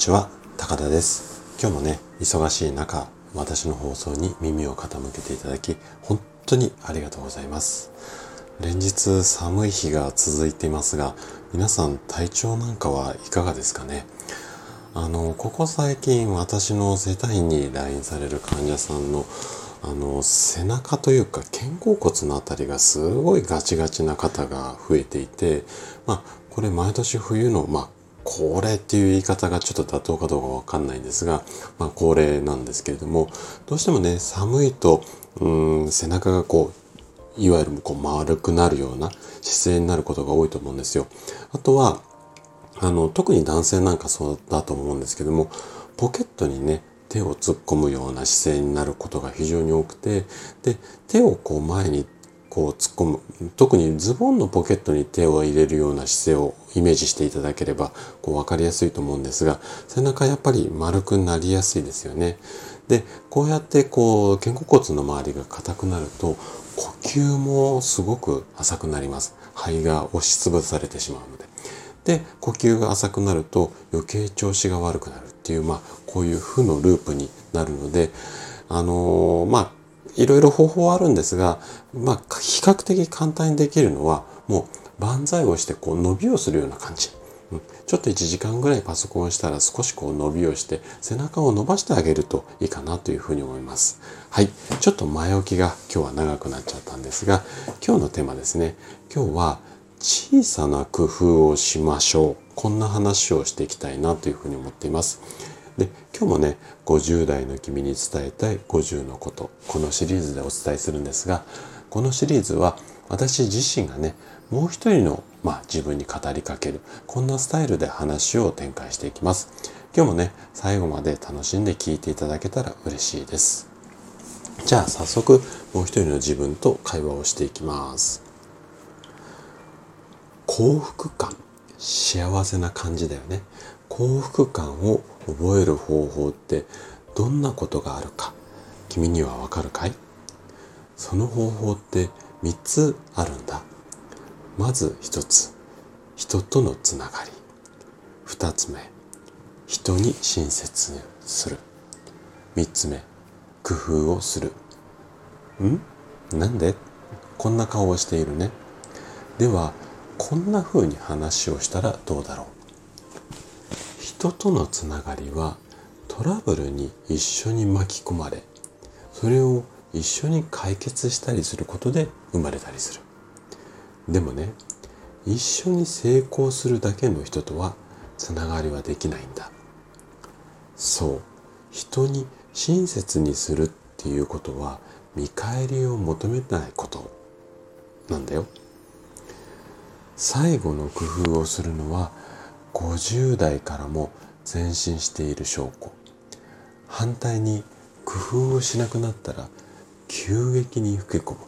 ちは高田です。今日もね忙しい中私の放送に耳を傾けていただき本当にありがとうございます。連日寒い日が続いていますが皆さん体調なんかはいかがですかね？あのここ最近私の世帯に来院される患者さんのあの背中というか肩甲骨のあたりがすごいガチガチな方が増えていてまあこれ毎年冬のまあ高齢っていう言い方がちょっと妥当かどうかわかんないんですが、まあ高齢なんですけれども、どうしてもね、寒いと、うん、背中がこう、いわゆるこう丸くなるような姿勢になることが多いと思うんですよ。あとは、あの、特に男性なんかそうだと思うんですけども、ポケットにね、手を突っ込むような姿勢になることが非常に多くて、で、手をこう前にこう突っ込む。特にズボンのポケットに手を入れるような姿勢をイメージしていただければこう分かりやすいと思うんですが、背中やっぱり丸くなりやすいですよね。で、こうやってこう肩甲骨の周りが硬くなると呼吸もすごく浅くなります。肺が押しつぶされてしまうので。で、呼吸が浅くなると余計調子が悪くなるっていう、まあ、こういう負のループになるので、あのー、まあ、いろいろ方法はあるんですが、まあ、比較的簡単にできるのは、もう万歳をしてこう伸びをするような感じ。ちょっと1時間ぐらいパソコンをしたら少しこう伸びをして背中を伸ばしてあげるといいかなというふうに思います。はい。ちょっと前置きが今日は長くなっちゃったんですが、今日のテーマですね。今日は小さな工夫をしましょう。こんな話をしていきたいなというふうに思っています。で今日もね50代の君に伝えたい50のことこのシリーズでお伝えするんですがこのシリーズは私自身がねもう一人の、まあ、自分に語りかけるこんなスタイルで話を展開していきます。今日もね最後まで楽しんで聞いていただけたら嬉しいです。じゃあ早速もう一人の自分と会話をしていきます。幸福感。幸せな感じだよね。幸福感を覚える方法ってどんなことがあるか君にはわかるかい？その方法って3つあるんだ。まず1つ。人とのつながり。2つ目。人に親切する。3つ目。工夫をする。ん？なんで？こんな顔をしているね。ではこんな風に話をしたらどうだろう？人とのつながりはトラブルに一緒に巻き込まれそれを一緒に解決したりすることで生まれたりする。でもね一緒に成功するだけの人とはつながりはできないんだ。そう人に親切にするっていうことは見返りを求めないこと。なんだよ。最後の工夫をするのは50代からも前進している証拠。反対に工夫をしなくなったら急激に老け込む。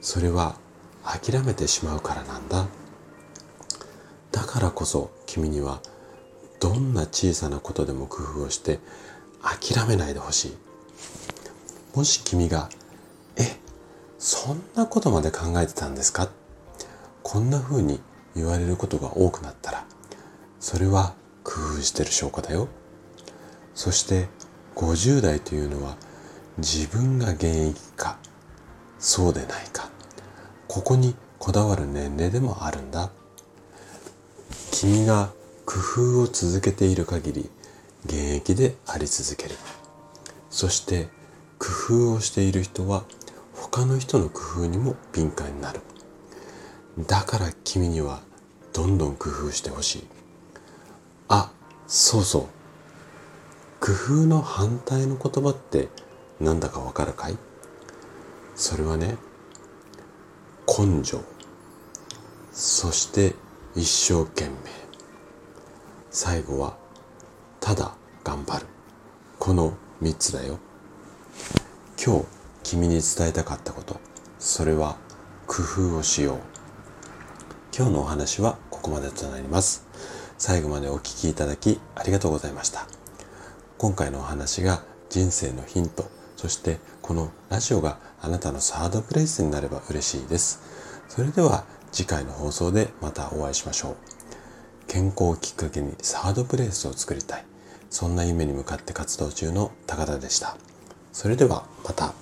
それは諦めてしまうからなんだ。だからこそ君にはどんな小さなことでも工夫をして諦めないでほしい。もし君が「えそんなことまで考えてたんですか?」こんな風に言われることが多くなったらそれは工夫してる証拠だよ。そして50代というのは自分が現役かそうでないかここにこだわる年齢でもあるんだ。君が工夫を続けている限り現役であり続ける。そして工夫をしている人は他の人の工夫にも敏感になる。だから君にはどんどん工夫してほしい。あそうそう。工夫の反対の言葉って何だかわかるかい？それはね根性。そして一生懸命。最後はただ頑張る。この3つだよ。今日君に伝えたかったこと。それは工夫をしよう。今日のお話はここまでとなります。最後までお聴きいただきありがとうございました今回のお話が人生のヒントそしてこのラジオがあなたのサードプレイスになれば嬉しいですそれでは次回の放送でまたお会いしましょう健康をきっかけにサードプレイスを作りたいそんな夢に向かって活動中の高田でした。それではまた。